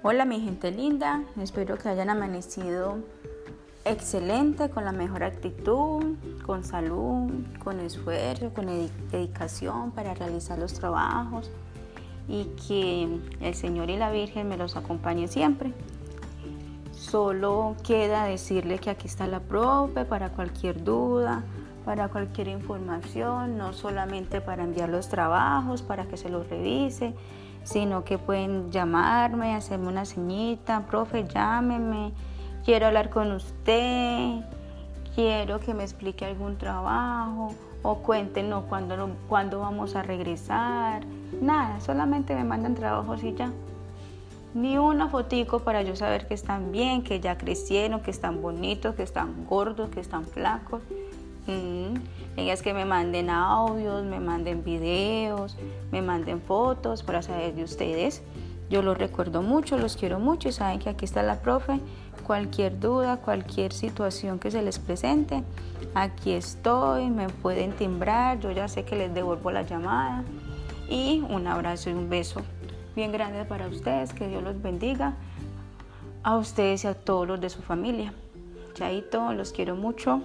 Hola mi gente linda, espero que hayan amanecido excelente, con la mejor actitud, con salud, con esfuerzo, con dedicación para realizar los trabajos y que el Señor y la Virgen me los acompañe siempre. Solo queda decirle que aquí está la profe para cualquier duda, para cualquier información, no solamente para enviar los trabajos, para que se los revise, sino que pueden llamarme, hacerme una señita, profe, llámeme, quiero hablar con usted, quiero que me explique algún trabajo o cuéntenos cuándo, cuándo vamos a regresar. Nada, solamente me mandan trabajos y ya. Ni una fotico para yo saber que están bien, que ya crecieron, que están bonitos, que están gordos, que están flacos. Ellas que me manden audios, me manden videos, me manden fotos para saber de ustedes. Yo los recuerdo mucho, los quiero mucho y saben que aquí está la profe. Cualquier duda, cualquier situación que se les presente, aquí estoy, me pueden timbrar, yo ya sé que les devuelvo la llamada. Y un abrazo y un beso bien grande para ustedes, que Dios los bendiga a ustedes y a todos los de su familia. Chaito, los quiero mucho.